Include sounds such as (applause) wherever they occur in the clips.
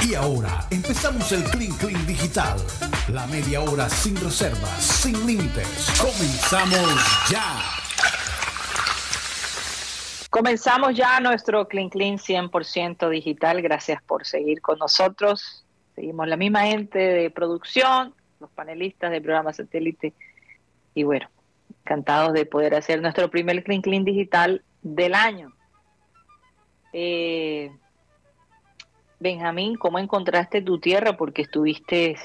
Y ahora empezamos el Clean Clean Digital. La media hora sin reservas, sin límites. Comenzamos ya. Comenzamos ya nuestro Clean Clean 100% digital. Gracias por seguir con nosotros. Seguimos la misma gente de producción, los panelistas del programa satélite. Y bueno, encantados de poder hacer nuestro primer Clean Clean digital del año. Eh, Benjamín, ¿cómo encontraste tu tierra? Porque estuviste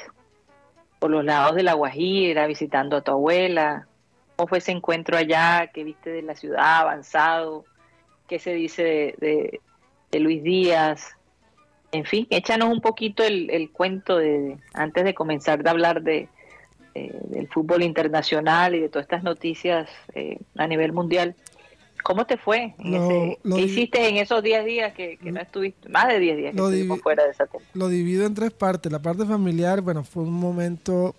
por los lados de La Guajira, visitando a tu abuela. ¿Cómo fue ese encuentro allá? ¿Qué viste de la ciudad avanzado? ¿Qué se dice de, Luis Díaz? En fin, échanos un poquito el, cuento de antes de comenzar de hablar de, del fútbol internacional y de todas estas noticias eh, a nivel mundial. ¿Cómo te fue? ¿Qué hiciste en esos 10 días que, no estuviste? Más de 10 días que estuvimos fuera de esa Lo divido en tres partes. La parte familiar, bueno, fue un momento,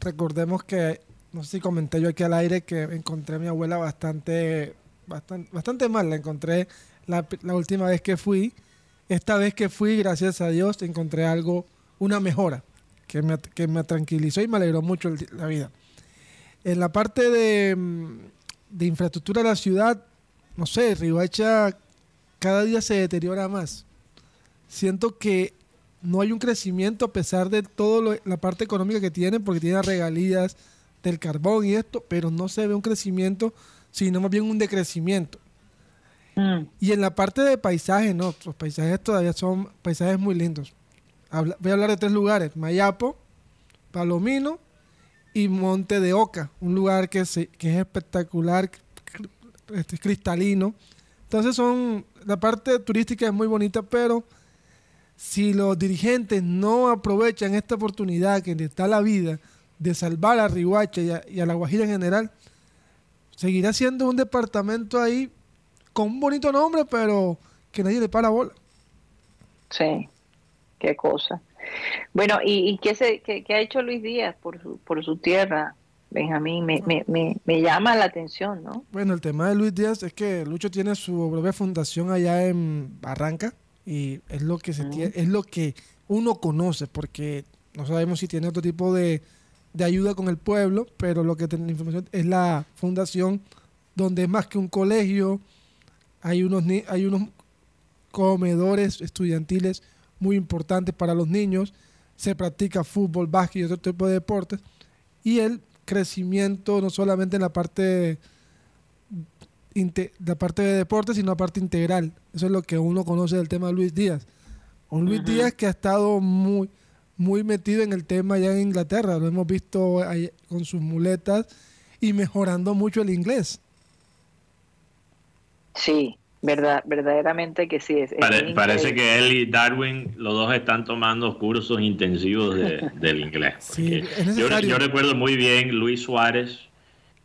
recordemos que, no sé si comenté yo aquí al aire, que encontré a mi abuela bastante, bastante, bastante mal. La encontré la, última vez que fui. Esta vez que fui, gracias a Dios, encontré algo, una mejora, que me, que me tranquilizó y me alegró mucho la vida. En la parte de, de infraestructura de la ciudad, no sé, Ribacha cada día se deteriora más. Siento que no hay un crecimiento a pesar de toda la parte económica que tiene, porque tiene regalías del carbón y esto, pero no se ve un crecimiento, sino más bien un decrecimiento. Mm. Y en la parte de paisajes, no, los paisajes todavía son paisajes muy lindos. voy a hablar de tres lugares, Mayapo, Palomino y Monte de Oca, un lugar que, que es espectacular, este, cristalino. Entonces son, la parte turística es muy bonita, pero si los dirigentes no aprovechan esta oportunidad que les está la vida de salvar a Rihuacha y a, La Guajira en general, seguirá siendo un departamento ahí con un bonito nombre, pero que nadie le para bola. Sí, qué cosa. Bueno, ¿y, y qué, se, qué, qué, ha hecho Luis Díaz por su, por su tierra? Benjamín, me, me, me, me, llama la atención, ¿no? Bueno, el tema de Luis Díaz es que Lucho tiene su propia fundación allá en Barranca y es lo que se tiene, es lo que uno conoce, porque no sabemos si tiene otro tipo de, de ayuda con el pueblo, pero lo que tiene la información es la fundación donde es más que un colegio, hay unos, hay unos comedores estudiantiles muy importantes para los niños, se practica fútbol, básquet y otro tipo de deportes, y él crecimiento no solamente en la parte la parte de deporte, sino la parte integral. Eso es lo que uno conoce del tema de Luis Díaz. Un Luis Díaz que ha estado muy, muy metido en el tema allá en Inglaterra. Lo hemos visto con sus muletas y mejorando mucho el inglés. Sí, Verdad, verdaderamente que sí. Es, parece que él y Darwin, los dos están tomando cursos intensivos (laughs) del inglés. yo, recuerdo muy bien Luis Suárez.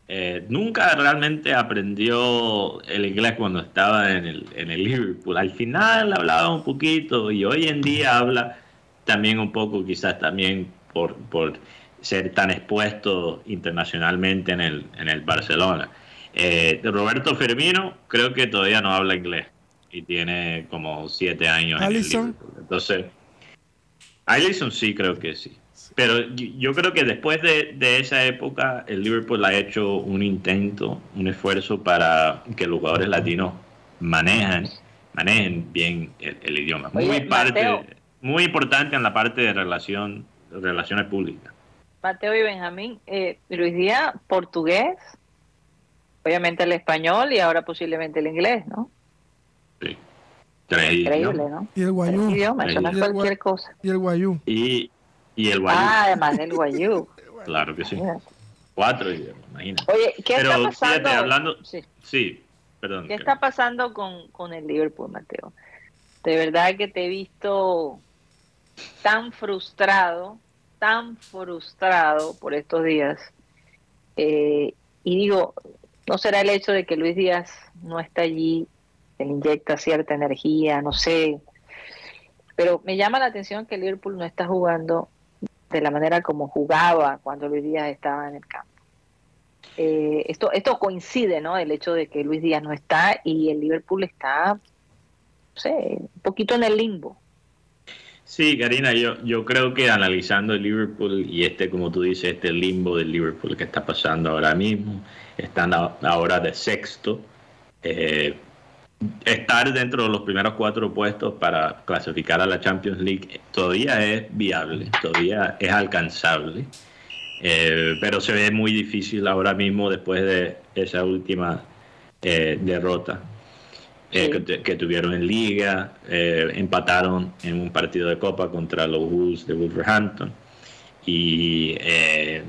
Eh, nunca realmente aprendió el inglés cuando estaba en el, en el Liverpool. Al final hablaba un poquito y hoy en día habla también un poco, quizás también por, por ser tan expuesto internacionalmente en el, en el Barcelona. Eh, Roberto Firmino creo que todavía no habla inglés y tiene como siete años. Allison. Entonces, Allison sí creo que sí. Pero yo creo que después de, esa época, el Liverpool ha hecho un intento, un esfuerzo para que los jugadores latinos manejen, manejen bien el, idioma. muy, parte, muy importante en la parte de relación, relaciones públicas. Mateo y Benjamín, eh, Luis Díaz, portugués, obviamente el español y ahora posiblemente el inglés, ¿no? Sí. Increíble, ¿no? Y el guayú. Idiomas, eso no es cualquier cosa. Y el guayú. Y, y el guayú. Ah, además del guayú. (laughs) claro que sí. Cuatro idiomas, imagínate. Oye, ¿qué Pero, está pasando? Fíjate, hablando... Sí. sí, perdón. ¿Qué está pasando con, con el Liverpool, Mateo? De verdad que te he visto tan frustrado, tan frustrado por estos días. Eh, y digo, ¿No será el hecho de que Luis Díaz no está allí, le inyecta cierta energía, no sé? Pero me llama la atención que Liverpool no está jugando de la manera como jugaba cuando Luis Díaz estaba en el campo. Eh, esto, esto coincide, ¿no? El hecho de que Luis Díaz no está y el Liverpool está, no sé, un poquito en el limbo. Sí, Karina, yo, yo creo que analizando el Liverpool y este, como tú dices, este limbo del Liverpool que está pasando ahora mismo, están ahora de sexto, eh, estar dentro de los primeros cuatro puestos para clasificar a la Champions League todavía es viable, todavía es alcanzable, eh, pero se ve muy difícil ahora mismo después de esa última eh, derrota eh, que, tuvieron en liga, eh, empataron en un partido de copa contra los Wolves de Wolverhampton y eh,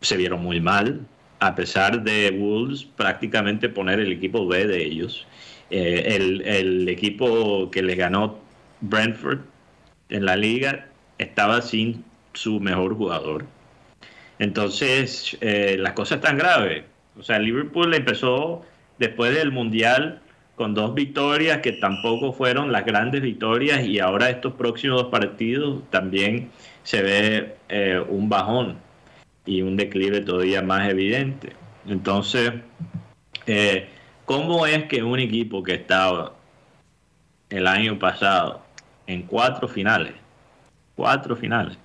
se vieron muy mal, a pesar de Wolves prácticamente poner el equipo B de ellos. El, el, equipo que les ganó Brentford en la liga estaba sin su mejor jugador. Entonces, las cosas están graves. O sea, Liverpool empezó después del Mundial con dos victorias que tampoco fueron las grandes victorias y ahora estos próximos dos partidos también se ve eh, un bajón y un declive todavía más evidente. Entonces, eh, ¿cómo es que un equipo que estaba el año pasado en cuatro finales, cuatro finales,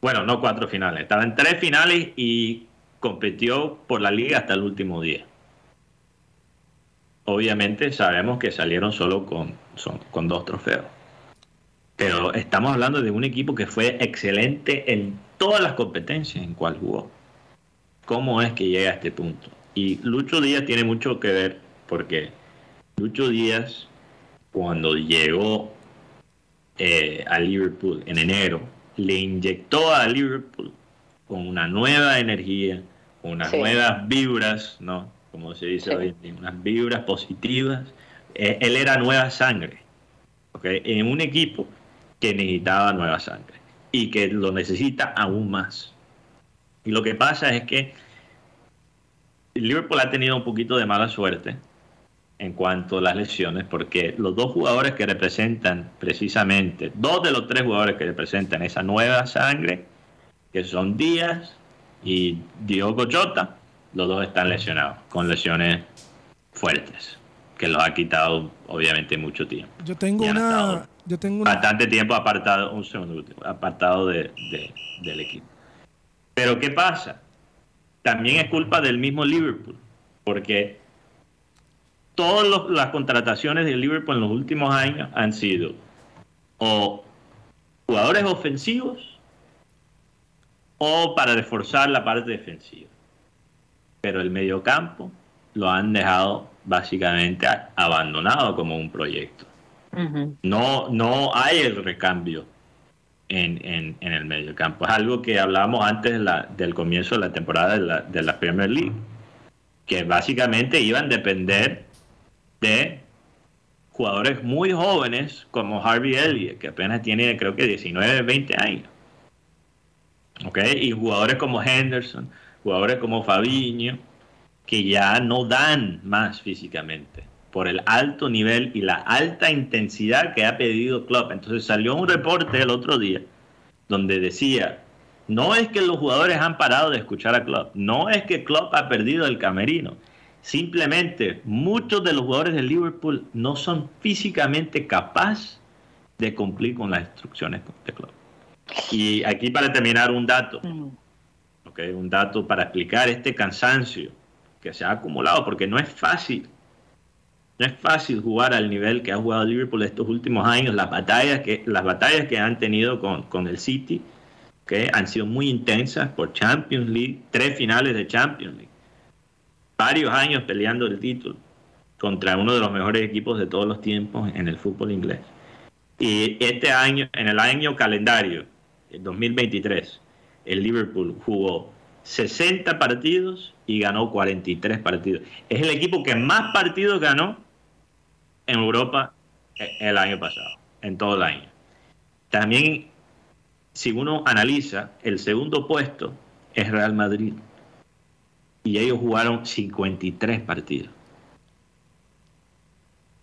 bueno, no cuatro finales, estaba en tres finales y compitió por la liga hasta el último día? Obviamente sabemos que salieron solo con, con dos trofeos. Pero estamos hablando de un equipo que fue excelente en todas las competencias en cual jugó. ¿Cómo es que llega a este punto? Y Lucho Díaz tiene mucho que ver porque Lucho Díaz, cuando llegó eh, a Liverpool en enero, le inyectó a Liverpool con una nueva energía, con unas nuevas vibras, ¿no? Como se dice hoy en día, unas vibras positivas. Eh, él era nueva sangre, en un equipo que necesitaba nueva sangre y que lo necesita aún más. Y lo que pasa es que Liverpool ha tenido un poquito de mala suerte en cuanto a las lesiones, porque los dos jugadores que representan precisamente, dos de los tres jugadores que representan esa nueva sangre, que son Díaz y Diogo Jota, los dos están lesionados, con lesiones fuertes, que los ha quitado obviamente mucho tiempo. Yo tengo una... Yo tengo Bastante tiempo apartado, un segundo, apartado de, del equipo. Pero ¿qué pasa? También es culpa del mismo Liverpool, porque todas las contrataciones de Liverpool en los últimos años han sido o jugadores ofensivos o para reforzar la parte defensiva pero el mediocampo lo han dejado básicamente abandonado como un proyecto. No, no hay el recambio en, en, en, el mediocampo. Es algo que hablábamos antes del comienzo de la temporada de la, de la Premier League, que básicamente iban a depender de jugadores muy jóvenes como Harvey Elliott, que apenas tiene creo que 19, 20 años. Y jugadores como Henderson, jugadores como Fabiño, que ya no dan más físicamente por el alto nivel y la alta intensidad que ha pedido Klopp. Entonces salió un reporte el otro día donde decía, no es que los jugadores han parado de escuchar a Klopp, no es que Klopp ha perdido el camerino, simplemente muchos de los jugadores del Liverpool no son físicamente capaces de cumplir con las instrucciones de Klopp. Y aquí para terminar un dato. Mm un dato para explicar este cansancio que se ha acumulado, porque no es fácil. No es fácil jugar al nivel que ha jugado Liverpool estos últimos años, las batallas que, las batallas que han tenido con, con el City, que han sido muy intensas por Champions League, tres finales de Champions League, varios años peleando el título contra uno de los mejores equipos de todos los tiempos en el fútbol inglés. Y este año, en el año calendario, el 2023, el Liverpool jugó 60 partidos y ganó 43 partidos. Es el equipo que más partidos ganó en Europa el año pasado, en todo el año. También, si uno analiza, el segundo puesto es Real Madrid. Y ellos jugaron 53 partidos.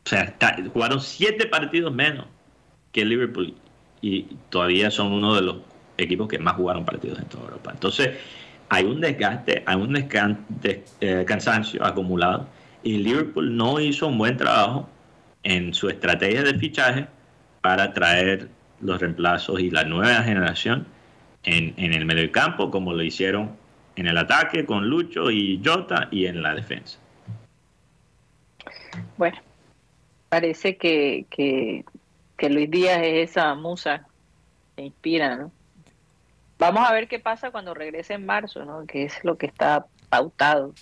O sea, jugaron 7 partidos menos que Liverpool. Y todavía son uno de los equipos que más jugaron partidos en toda Europa. Entonces, hay un desgaste, hay un eh, cansancio acumulado y Liverpool no hizo un buen trabajo en su estrategia de fichaje para traer los reemplazos y la nueva generación en, en el medio campo, como lo hicieron en el ataque con Lucho y Jota y en la defensa. Bueno, parece que, que, Luis Díaz es esa musa que inspira, ¿no? Vamos a ver qué pasa cuando regrese en marzo, ¿no? Que es lo que está pautado.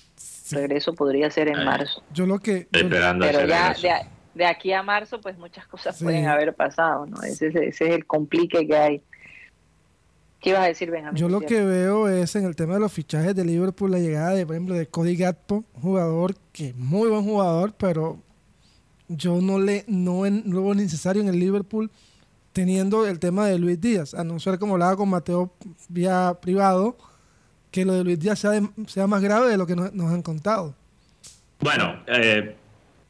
Regreso podría ser en marzo. Yo lo que... pero ya de, aquí a marzo, pues muchas cosas pueden haber pasado, ¿no? Ese, ese es el complique que hay. ¿Qué ibas a decir, Benjamín? Yo lo que veo es en el tema de los fichajes de Liverpool, la llegada de, por ejemplo, de Cody Gatpo, jugador que es muy buen jugador, pero yo no le no, en, no veo necesario en el Liverpool teniendo el tema de Luis Díaz, a no ser como hablaba con Mateo vía privado, que lo de Luis Díaz sea, sea más grave de lo que nos, han contado. Bueno, eh,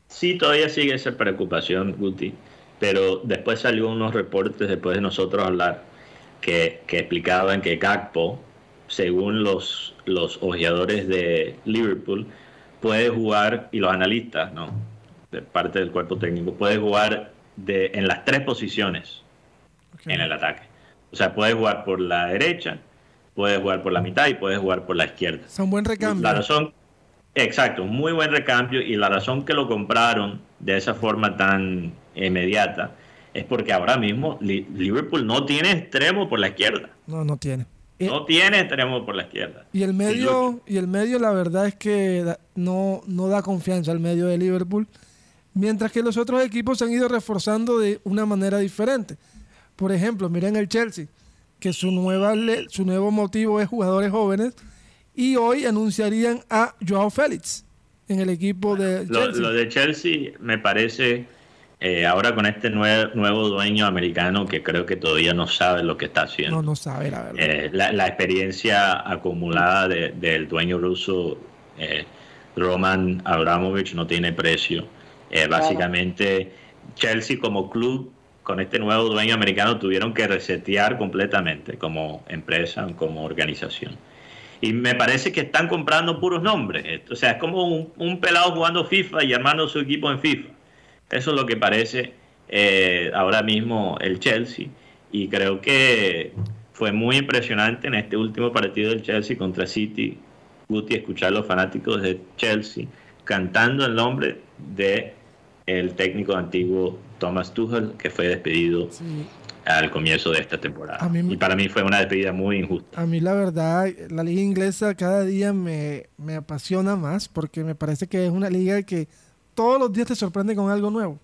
sí, todavía sigue esa preocupación, Guti, pero después salió unos reportes después de nosotros hablar que, explicaban que Gakpo, según los, los ojeadores de Liverpool, puede jugar, y los analistas, ¿no? De parte del cuerpo técnico, puede jugar de, en las tres posiciones en el ataque. O sea, puede jugar por la derecha, puede jugar por la mitad y puede jugar por la izquierda. Son buen recambio. La razón, exacto, muy buen recambio y la razón que lo compraron de esa forma tan inmediata es porque ahora mismo Liverpool no tiene extremo por la izquierda. No, no tiene. No tiene extremo por la izquierda. Y el medio, y el medio la verdad es que no, no da confianza al medio de Liverpool, mientras que los otros equipos se han ido reforzando de una manera diferente. Por ejemplo, miren el Chelsea, que su, nueva, su nuevo motivo es jugadores jóvenes, y hoy anunciarían a Joao Félix en el equipo de Chelsea. lo de Chelsea me parece eh, ahora con este nuevo dueño americano que creo que todavía no sabe lo que está haciendo. No, no sabe, la verdad. Eh, la, experiencia acumulada del dueño ruso, eh, Roman Abramovich, no tiene precio. básicamente, Chelsea como club, con este nuevo dueño americano, tuvieron que resetear completamente como empresa, como organización. Y me parece que están comprando puros nombres. O sea, es como un, un pelado jugando FIFA y armando su equipo en FIFA eso es lo que parece eh, ahora mismo el Chelsea. Y creo que fue muy impresionante en este último partido del Chelsea contra City, Guti, escuchar a los fanáticos de Chelsea cantando el nombre de el técnico antiguo Thomas Tuchel, que fue despedido al comienzo de esta temporada. y para mí fue una despedida muy injusta. A mí la verdad, la liga inglesa cada día me, me apasiona más porque me parece que es una liga que todos los días te sorprende con algo nuevo.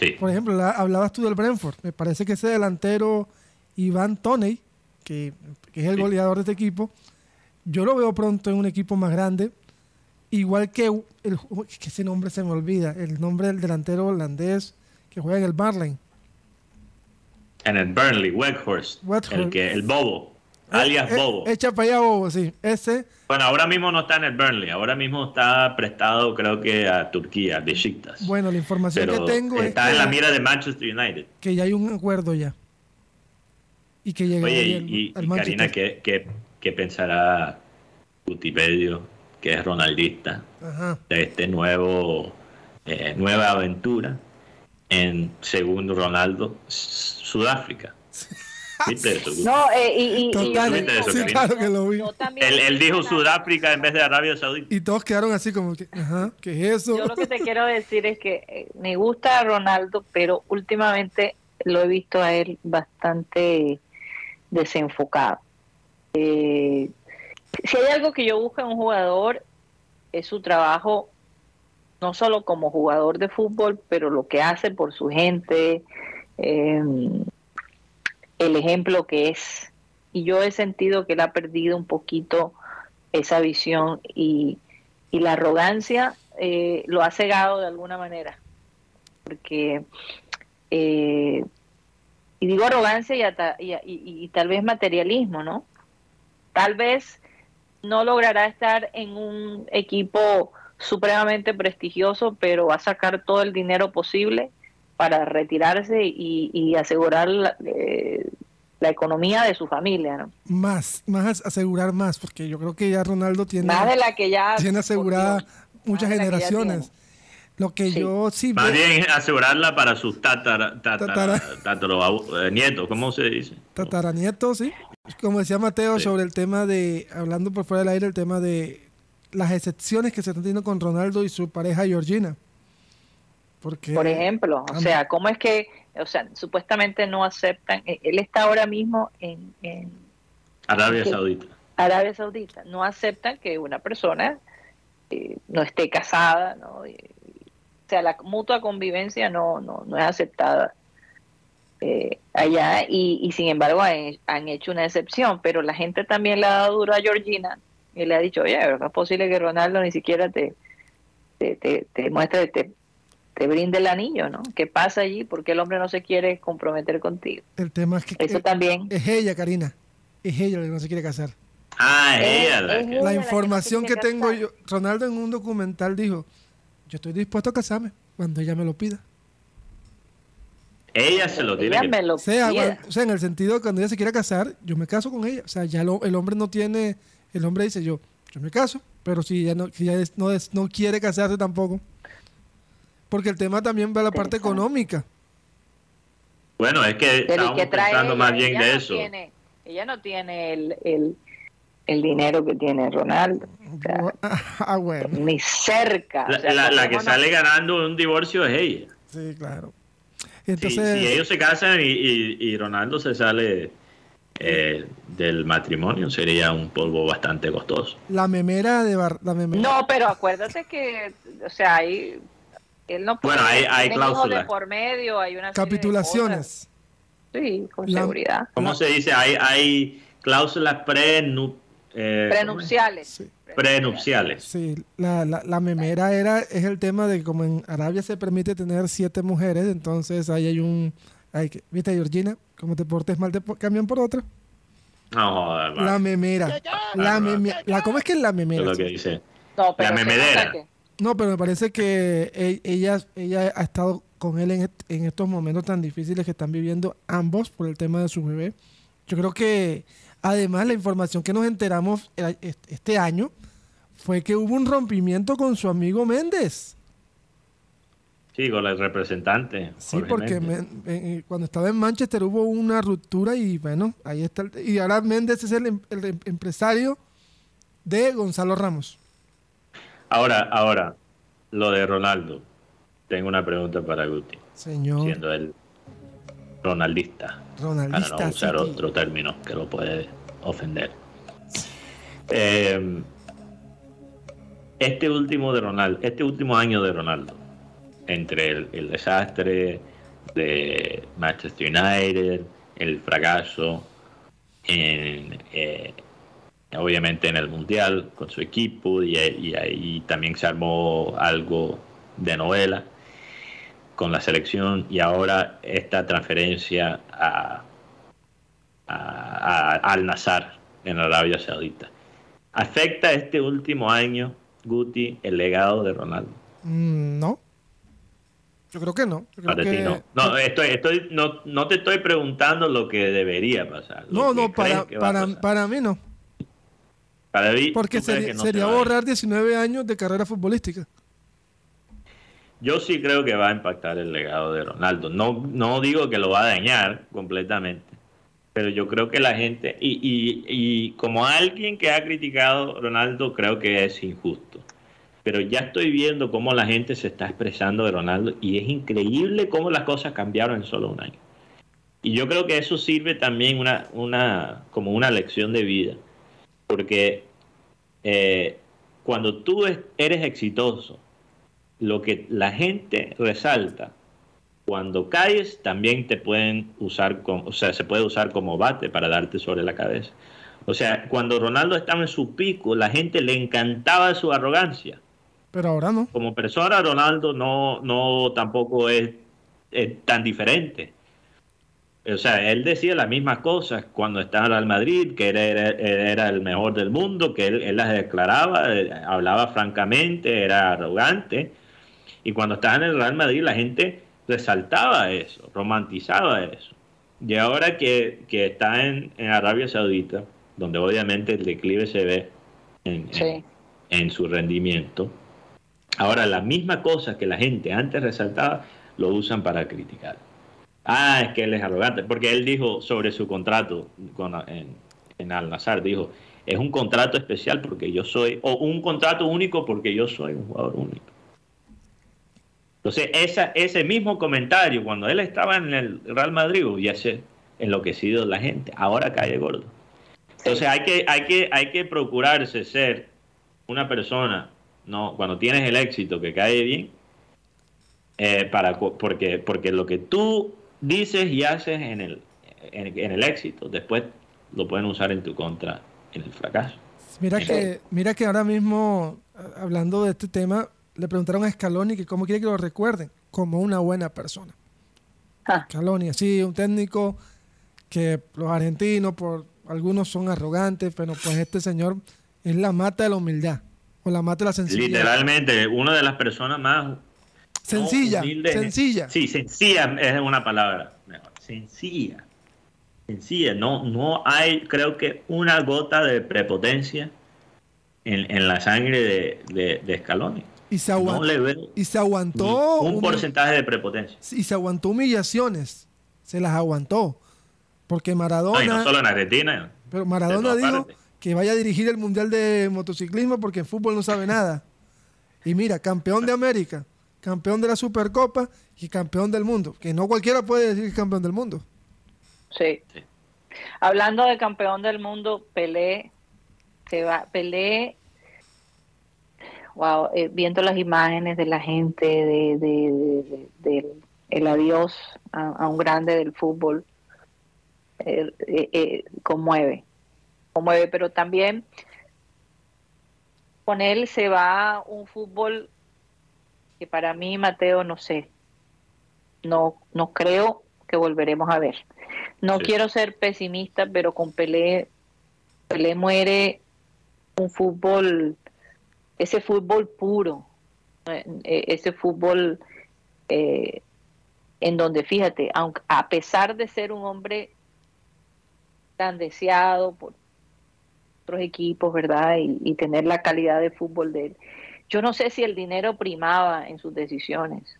Sí. Por ejemplo, hablabas tú del Brentford. Me parece que ese delantero Iván Toney, que, es el goleador de este equipo, yo lo veo pronto en un equipo más grande. Igual que, el, que ese nombre se me olvida, el nombre del delantero holandés que juega en el Barley. En el Burnley, Weghorst. El, que, el Bobo. Eh, alias eh, Bobo. Echa para allá Bobo, sí. Ese. Bueno, ahora mismo no está en el Burnley, ahora mismo está prestado creo que a Turquía, de Besiktas. Bueno, la información que tengo está en la mira de Manchester United. Que ya hay un acuerdo ya. Y que llega Oye, y, Karina, ¿qué, qué, pensará Utipedio, que es ronaldista, de este nuevo eh, nueva aventura en segundo Ronaldo, Sudáfrica? (laughs) No, eh, y, claro que lo vi. Él, dijo Sudáfrica en vez de Arabia Saudita. Y todos quedaron así como que, ajá, ¿qué es eso? Yo lo que te quiero decir es que eh, me gusta Ronaldo, pero últimamente lo he visto a él bastante desenfocado. Eh, si hay algo que yo busco en un jugador, es su trabajo, no solo como jugador de fútbol, pero lo que hace por su gente. Eh, el ejemplo que es. Y yo he sentido que él ha perdido un poquito esa visión y, la arrogancia eh, lo ha cegado de alguna manera. Porque, eh, y digo arrogancia y, y, tal vez materialismo, ¿no? Tal vez no logrará estar en un equipo supremamente prestigioso, pero va a sacar todo el dinero posible para retirarse y, asegurar eh, la, economía de su familia. ¿no? Más, más asegurar más, porque yo creo que ya Ronaldo tiene, más de la que ya tiene asegurada muchas generaciones. Lo que yo sí Más bien asegurarla para sus tatara, tatara, eh, nietos, ¿cómo se dice? Tataranietos, sí. Como decía Mateo sobre el tema de, hablando por fuera del aire, el tema de las excepciones que se están teniendo con Ronaldo y su pareja Georgina. Porque, por ejemplo, o sea, ¿cómo es que, o sea, supuestamente no aceptan, e, él está ahora mismo en... Arabia Saudita. Arabia Saudita, no aceptan que una persona eh, no esté casada, ¿no? o sea, la mutua convivencia no, no, no es aceptada eh, allá y, sin embargo han, hecho una excepción, pero la gente también le ha dado duro a Georgina y le ha dicho, oye, es posible que Ronaldo ni siquiera te, te, te, muestre, te, te brinde el anillo, ¿no? ¿Qué pasa allí? ¿Por qué el hombre no se quiere comprometer contigo? El tema es que eso también es ella, Karina, es ella la que no se quiere casar. Ah, ella. La, información que tengo yo, Ronaldo en un documental dijo, yo estoy dispuesto a casarme cuando ella me lo pida. Ella se lo tiene. o, sea, en el sentido de cuando ella se quiera casar, yo me caso con ella. O sea, ya el hombre no tiene, el hombre dice yo, yo me caso, pero si ella no, si no, no quiere casarse tampoco. Porque el tema también va a la parte económica. Bueno, es que estamos pensando más bien de eso. ella no tiene el el dinero que tiene Ronaldo. (laughs) ah, Ni cerca. La, que sale ganando un divorcio es ella. Sí, claro. Entonces, si, ellos se casan y, Ronaldo se sale eh, del matrimonio, sería un polvo bastante costoso. La memera de la memera. No, pero acuérdate que, o sea, hay, él no puede. Bueno, hay, hay cláusulas. por medio, hay una capitulaciones. Sí, con seguridad. ¿Cómo se dice? Hay, hay cláusulas pre eh, prenupciales. Prenupciales. Sí, la, la, memera era, es el tema de que como en Arabia se permite tener siete mujeres, entonces ahí hay un... Hay que, ¿Viste, Georgina? Como te portes mal, te cambian por otra. No, La memera. La, la ¿Cómo es que es la memera? Es lo que dice. No, pero la memedera. No, pero me parece que e, ella, ella ha estado con él en, en estos momentos tan difíciles que están viviendo ambos por el tema de su bebé. Yo creo que Además, la información que nos enteramos eh, este año fue que hubo un rompimiento con su amigo Méndez. Sí, con el representante. Sí, porque eh, cuando estaba en Manchester hubo una ruptura y bueno, ahí está. y ahora Méndez es el, em, em, empresario de Gonzalo Ramos. Ahora, ahora, lo de Ronaldo. Tengo una pregunta para Guti. Señor. Siendo él ronaldista. Ronaldista. Para no usar otro término que lo puede ofender. Eh, este último de Ronaldo, este último año de Ronaldo, entre el, desastre de Manchester United, el fracaso en, eh, obviamente en el mundial con su equipo y, ahí también se armó algo de novela con la selección y ahora esta transferencia a, al Nazar en Arabia Saudita. ¿Afecta este último año, Guti, el legado de Ronaldo? Mm, no. Yo creo que no. no. No, estoy, estoy, no, no te estoy preguntando lo que debería pasar. No, no, para, para, para mí no. Para mí, Porque sería, sería borrar 19 años de carrera futbolística. Yo sí creo que va a impactar el legado de Ronaldo. No, no digo que lo va a dañar completamente, pero yo creo que la gente, y, y, y como alguien que ha criticado a Ronaldo, creo que es injusto. Pero ya estoy viendo cómo la gente se está expresando de Ronaldo y es increíble cómo las cosas cambiaron en solo un año. Y yo creo que eso sirve también una, una, como una lección de vida, porque eh, cuando tú eres exitoso, lo que la gente resalta cuando caes también te pueden usar o sea, se puede usar como bate para darte sobre la cabeza. O sea, cuando Ronaldo estaba en su pico, la gente le encantaba su arrogancia. Pero ahora no. Como persona, Ronaldo no, no tampoco es, tan diferente. O sea, él decía las mismas cosas cuando estaba en Real Madrid, que era, era, el mejor del mundo, que él, él las declaraba, eh, hablaba francamente, era arrogante y cuando estaba en el Real Madrid la gente resaltaba eso, romantizaba eso. Y ahora que, está en, Arabia Saudita, donde obviamente el declive se ve en, en, su rendimiento, Ahora, la misma cosa que la gente antes resaltaba, lo usan para criticar. Ah, es que él es arrogante, porque él dijo sobre su contrato con, en, en Al-Nazar, dijo, es un contrato especial porque yo soy, o un contrato único porque yo soy un jugador único. Entonces, esa, ese mismo comentario, cuando él estaba en el Real Madrid, hubiese enloquecido la gente. Ahora cae gordo. Entonces, hay que, hay, que, hay que procurarse ser una persona, no cuando tienes el éxito, que cae bien, eh, para, porque, porque lo que tú dices y haces en el, en el éxito, después lo pueden usar en tu contra en el fracaso. Mira que, mira que ahora mismo, hablando de este tema, le preguntaron a Scaloni que cómo quiere que lo recuerden, como una buena persona. Ah. Scaloni, sí, un técnico que los argentinos, por algunos son arrogantes, pero pues este señor es la mata de la humildad, o la mata la sencillez. Literalmente, una de las personas más... Sencilla, sencilla. Sí, sencilla es una palabra mejor. Sencilla sencilla. No, no hay, creo que, una gota de prepotencia en, la sangre de, de, de Scaloni. Y se, aguantó, y se aguantó un, porcentaje de prepotencia. Y se aguantó humillaciones. Se las aguantó. Porque Maradona. No, no solo en Argentina. Pero Maradona dijo que vaya a dirigir el Mundial de Motociclismo porque en fútbol no sabe nada. Y mira, campeón de América, campeón de la Supercopa y campeón del mundo. Que no cualquiera puede decir que es campeón del mundo. Sí. Hablando de campeón del mundo, Pelé se va, Pelé, wow, eh, viendo las imágenes de la gente, de, el adiós a, un grande del fútbol, eh, eh, conmueve, conmueve, pero también con él se va un fútbol que para mí, Mateo, no sé, no, no creo que volveremos a ver. No quiero ser pesimista, pero con Pelé, Pelé muere un fútbol, ese fútbol puro, eh, ese fútbol eh, en donde, fíjate, aunque, a pesar de ser un hombre tan deseado por otros equipos, ¿verdad? y tener la calidad de fútbol de él, yo no sé si el dinero primaba en sus decisiones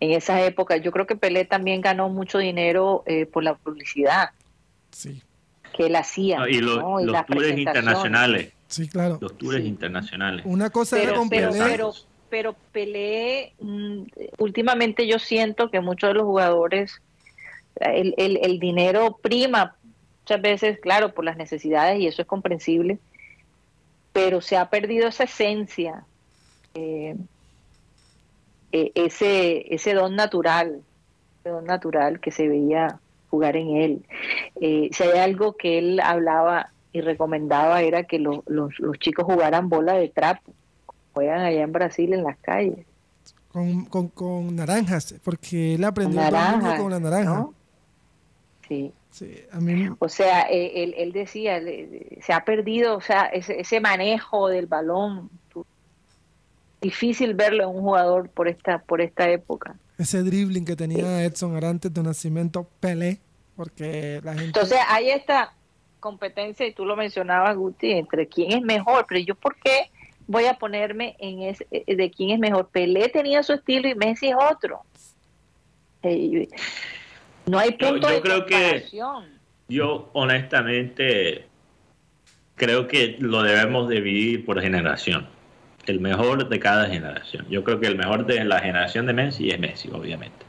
en esa época. Yo creo que Pelé también ganó mucho dinero eh, por la publicidad que él hacía. y los, tours internacionales. Sí, claro. Los tours internacionales. Una cosa pero, con Pelé. Pero, Pelé, mm, últimamente yo siento que muchos de los jugadores, el, el, dinero prima muchas veces, claro, por las necesidades y eso es comprensible, pero se ha perdido esa esencia. Eh, eh, ese, ese don natural, ese don natural que se veía jugar en él. Eh, si hay algo que él hablaba y recomendaba era que los, los, chicos jugaran bola de trapo, juegan allá en Brasil en las calles. Con, con, naranjas, porque él aprendió naranja, con la naranja. Sí. O sea, eh, él, él decía, se ha perdido, o sea, ese, ese manejo del balón, difícil verlo en un jugador por esta, por esta época. Ese dribbling que tenía Edson Arantes de nacimiento Pelé, porque la gente... Entonces hay esta competencia, y tú lo mencionabas, Guti, entre quién es mejor, pero yo por qué voy a ponerme en ese, eh, de quién es mejor. Pelé tenía su estilo y Messi es otro. Eh, no hay punto yo, yo creo que yo honestamente creo que lo debemos dividir por generación el mejor de cada generación. Yo creo que el mejor de la generación de Messi es Messi, obviamente.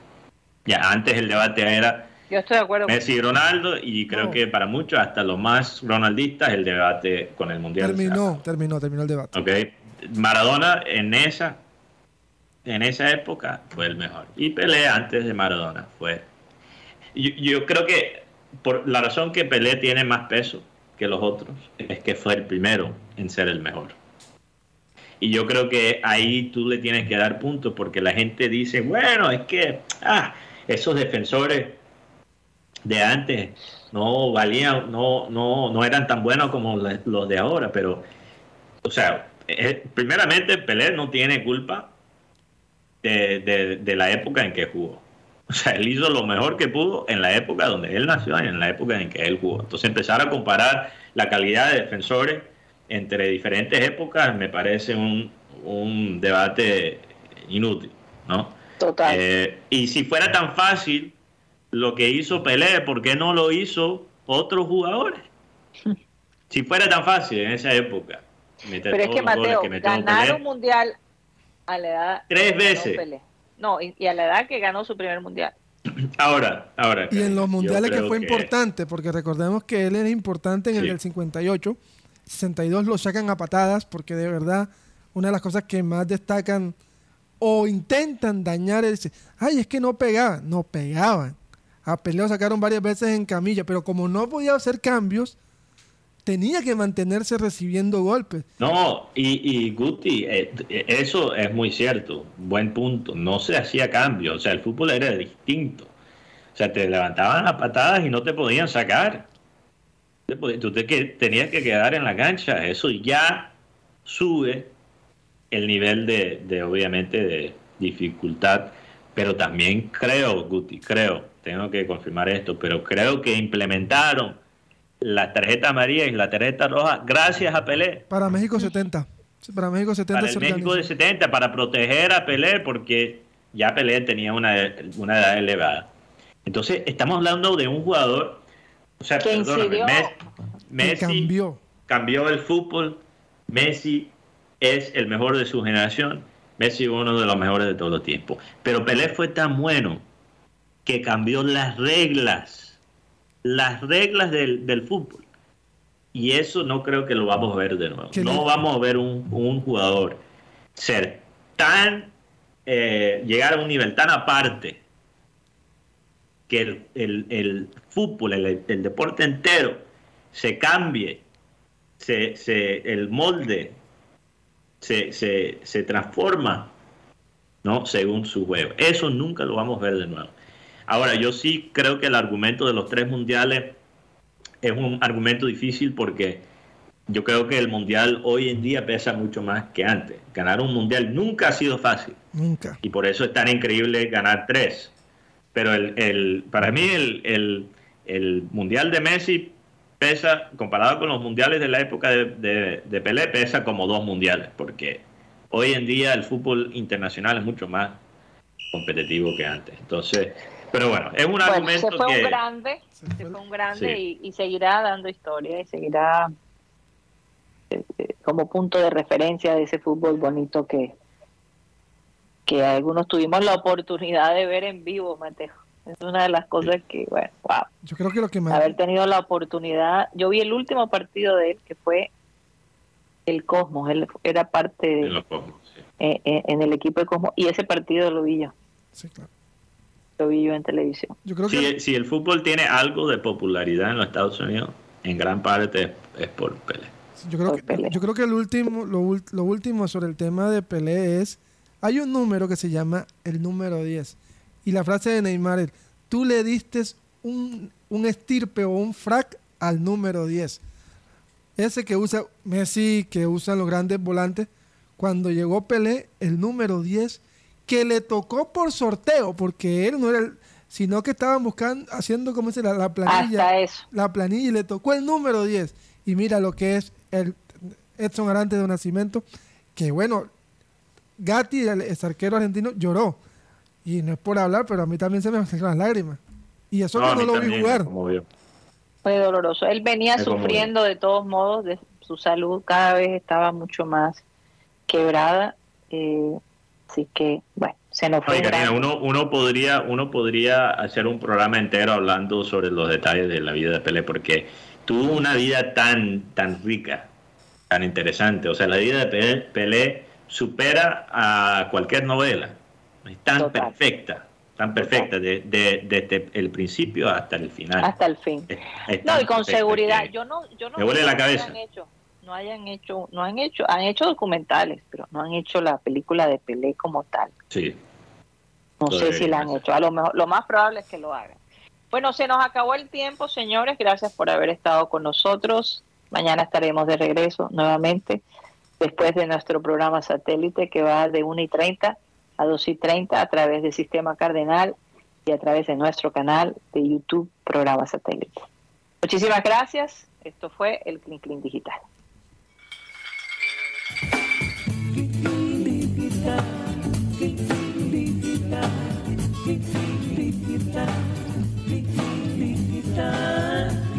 Ya antes el debate era Yo estoy de acuerdo Messi y Ronaldo y creo que para muchos, hasta los más ronaldistas, el debate con el Mundial. Terminó, terminó, terminó el debate. Okay. Maradona en esa, en esa época fue el mejor. Y Pelé antes de Maradona fue... Yo, yo creo que por la razón que Pelé tiene más peso que los otros es que fue el primero en ser el mejor. Y yo creo que ahí tú le tienes que dar puntos porque la gente dice, bueno, es que ah, esos defensores de antes no valían, no, no, no eran tan buenos como los de ahora, pero, o sea, eh, primeramente Pelé no tiene culpa de, de, la época en que jugó. O sea, él hizo lo mejor que pudo en la época donde él nació y en la época en que él jugó. Entonces empezar a comparar la calidad de defensores entre diferentes épocas me parece un, un debate inútil, ¿no? Total. Eh, y si fuera tan fácil lo que hizo Pelé, ¿por qué no lo hizo otros jugadores? si fuera tan fácil en esa época. Pero es que Mateo, ganar un mundial a la edad tres veces. No, y, a la edad que ganó su primer mundial. (clears throat) Ahora, ahora. Y en los mundiales que fue importante, porque recordemos que él era importante en el del 58, 62 lo sacan a patadas, porque de verdad una de las cosas que más destacan o intentan dañar es, ay, es que no pegaban, no pegaban. A Peleo sacaron varias veces en camilla, pero como no podía hacer cambios, tenía que mantenerse recibiendo golpes. No, y, Guti, eh, eso es muy cierto, buen punto. No se hacía cambio, o sea, el fútbol era distinto. O sea, te levantaban las patadas y no te podían sacar. Tú te, tenías que quedar en la cancha. Eso ya sube el nivel de, de, obviamente, de dificultad. Pero también creo, Guti, creo, tengo que confirmar esto, pero creo que implementaron la tarjeta amarilla y la tarjeta roja gracias a Pelé. Para México 70. Para México 70. Para México de 70, para proteger a Pelé, porque ya Pelé tenía una, una edad elevada. Entonces, estamos hablando de un jugador, o sea, perdóname, Messi, cambió. cambió el fútbol, Messi es el mejor de su generación, Messi uno de los mejores de todos los tiempos. Pero Pelé fue tan bueno que cambió las reglas las reglas del, fútbol. Y eso no creo que lo vamos a ver de nuevo. No vamos a ver un, jugador ser tan, eh, llegar a un nivel tan aparte que el, fútbol, el, deporte entero, se cambie, se, el molde se, se transforma ¿no? según su juego. Eso nunca lo vamos a ver de nuevo. Ahora, yo sí creo que el argumento de los tres mundiales es un argumento difícil porque yo creo que el mundial hoy en día pesa mucho más que antes. Ganar un mundial nunca ha sido fácil. Nunca. Y por eso es tan increíble ganar tres. Pero el, para mí el, mundial de Messi pesa, comparado con los mundiales de la época de, de Pelé, pesa como dos mundiales. Porque hoy en día el fútbol internacional es mucho más competitivo que antes. Entonces, pero bueno, es un argumento se fue un grande, se fue un grande y, seguirá dando historia y seguirá eh, eh, como punto de referencia de ese fútbol bonito que, que algunos tuvimos la oportunidad de ver en vivo, Mateo. Es una de las cosas que, bueno, wow. Yo creo que lo que me... Haber tenido la oportunidad, yo vi el último partido de él, que fue el Cosmos, él era parte de, eh, en el equipo de Cosmos, y ese partido lo vi yo. Sí, claro yo en televisión. Yo creo que... si, el fútbol tiene algo de popularidad en los Estados Unidos, en gran parte es, por Pelé. Yo creo, que, yo creo que el último, lo, lo, último sobre el tema de Pelé es, hay un número que se llama el número 10. Y la frase de Neymar es, tú le diste un, un estirpe o un frac al número 10. Ese que usa Messi, que usan los grandes volantes, cuando llegó Pelé, el número 10 que le tocó por sorteo, porque él no era el, sino que estaban buscando, haciendo como dice la, planilla. La planilla y le tocó el número 10. Y mira lo que es el Edson Arante de Nacimiento, que bueno, Gatti, el, arquero argentino, lloró. Y no es por hablar, pero a mí también se me hacen las lágrimas. Y eso no, no lo vi jugar. Fue doloroso. Él venía sufriendo de todos modos, de su salud cada vez estaba mucho más quebrada. Eh, Así que, bueno, se nos fue. uno, uno, podría, uno podría hacer un programa entero hablando sobre los detalles de la vida de Pelé, porque tuvo una vida tan, tan rica, tan interesante. O sea, la vida de Pelé, supera a cualquier novela. Es tan perfecta, tan perfecta, desde el principio hasta el final. Hasta el fin. no, y con seguridad. Yo no, yo no me huele la cabeza no hayan hecho, no han hecho, han hecho documentales, pero no han hecho la película de Pelé como tal. Sí. No sé si la han hecho, a lo mejor, lo más probable es que lo hagan. Bueno, se nos acabó el tiempo, señores, gracias por haber estado con nosotros. Mañana estaremos de regreso nuevamente, después de nuestro programa satélite que va de 1 y 30 a 2 y 30 a través del Sistema Cardenal y a través de nuestro canal de YouTube, Programa Satélite. Muchísimas gracias. Esto fue el Clean Clean Digital. Time.